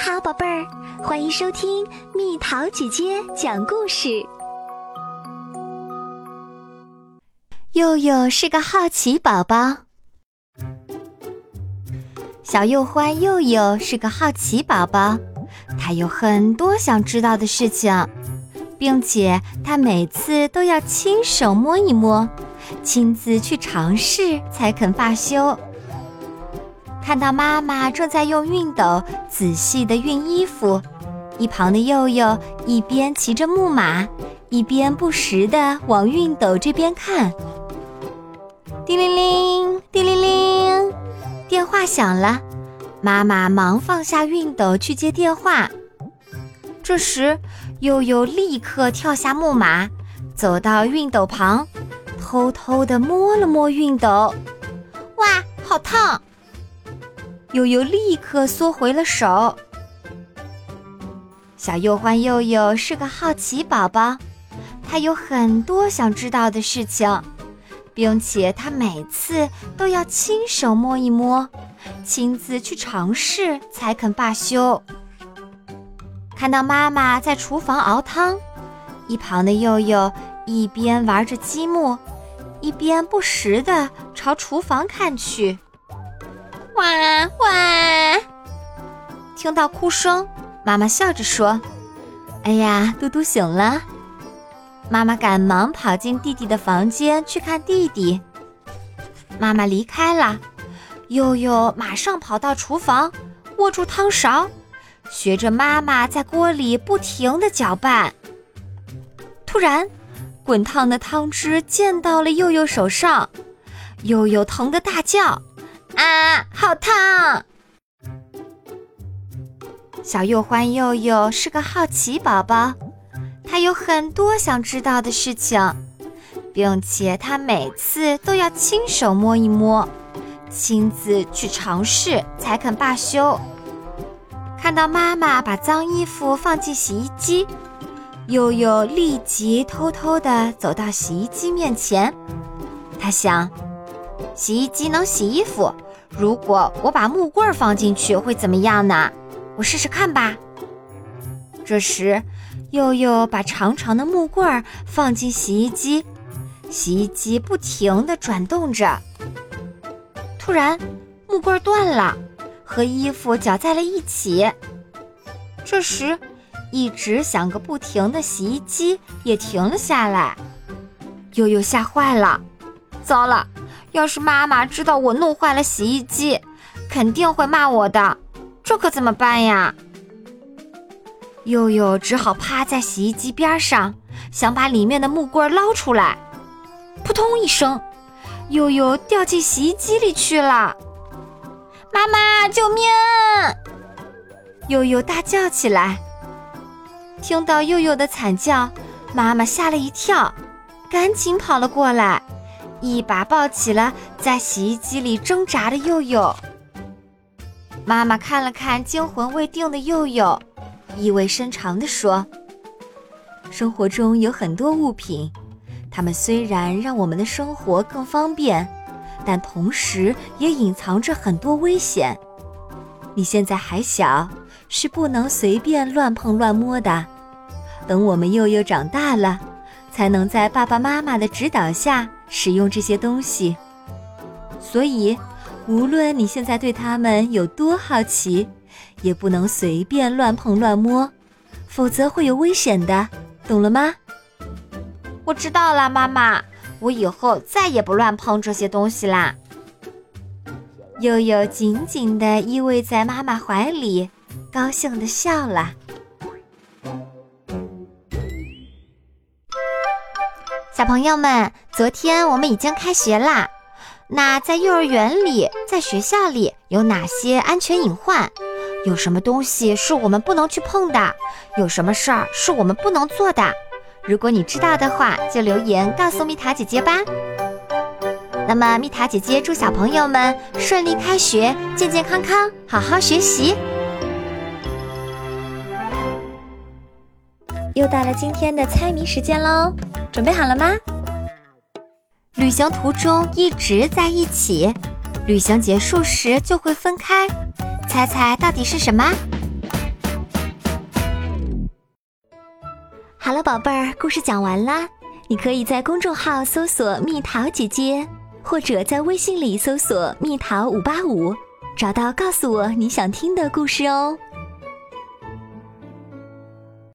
好，宝贝儿，欢迎收听蜜桃姐姐讲故事。佑佑是个好奇宝宝，小幼欢佑佑是个好奇宝宝，他有很多想知道的事情，并且他每次都要亲手摸一摸，亲自去尝试才肯罢休。看到妈妈正在用熨斗仔细地熨衣服，一旁的佑佑一边骑着木马，一边不时地往熨斗这边看。叮铃铃，叮铃铃，电话响了，妈妈忙放下熨斗去接电话。这时，佑佑立刻跳下木马，走到熨斗旁，偷偷地摸了摸熨斗，哇，好烫！悠悠立刻缩回了手。小幼欢悠悠是个好奇宝宝，他有很多想知道的事情，并且他每次都要亲手摸一摸，亲自去尝试才肯罢休。看到妈妈在厨房熬汤，一旁的悠悠一边玩着积木，一边不时地朝厨房看去。哇哇！听到哭声，妈妈笑着说：“哎呀，嘟嘟醒了。”妈妈赶忙跑进弟弟的房间去看弟弟。妈妈离开了，悠悠马上跑到厨房，握住汤勺，学着妈妈在锅里不停的搅拌。突然，滚烫的汤汁溅到了悠悠手上，悠悠疼得大叫。啊，好烫！小幼欢佑佑是个好奇宝宝，他有很多想知道的事情，并且他每次都要亲手摸一摸，亲自去尝试才肯罢休。看到妈妈把脏衣服放进洗衣机，佑佑立即偷偷地走到洗衣机面前，他想，洗衣机能洗衣服。如果我把木棍放进去会怎么样呢？我试试看吧。这时，佑佑把长长的木棍放进洗衣机，洗衣机不停地转动着。突然，木棍断了，和衣服搅在了一起。这时，一直响个不停的洗衣机也停了下来。佑佑吓坏了，糟了！要是妈妈知道我弄坏了洗衣机，肯定会骂我的。这可怎么办呀？悠悠只好趴在洗衣机边上，想把里面的木棍捞出来。扑通一声，悠悠掉进洗衣机里去了。妈妈，救命！悠悠大叫起来。听到悠悠的惨叫，妈妈吓了一跳，赶紧跑了过来。一把抱起了在洗衣机里挣扎的佑佑。妈妈看了看惊魂未定的佑佑，意味深长地说：“生活中有很多物品，它们虽然让我们的生活更方便，但同时也隐藏着很多危险。你现在还小，是不能随便乱碰乱摸的。等我们佑佑长大了，才能在爸爸妈妈的指导下。”使用这些东西，所以无论你现在对他们有多好奇，也不能随便乱碰乱摸，否则会有危险的，懂了吗？我知道了，妈妈，我以后再也不乱碰这些东西啦。悠悠紧紧地依偎在妈妈怀里，高兴地笑了。小朋友们，昨天我们已经开学啦。那在幼儿园里，在学校里有哪些安全隐患？有什么东西是我们不能去碰的？有什么事儿是我们不能做的？如果你知道的话，就留言告诉蜜塔姐姐吧。那么，蜜塔姐姐祝小朋友们顺利开学，健健康康，好好学习。又到了今天的猜谜时间喽。准备好了吗？旅行途中一直在一起旅行结束时就会分开猜猜到底是什么？好了宝贝儿故事讲完啦你可以在公众号搜索蜜桃姐姐或者在微信里搜索蜜桃五八五找到告诉我你想听的故事哦。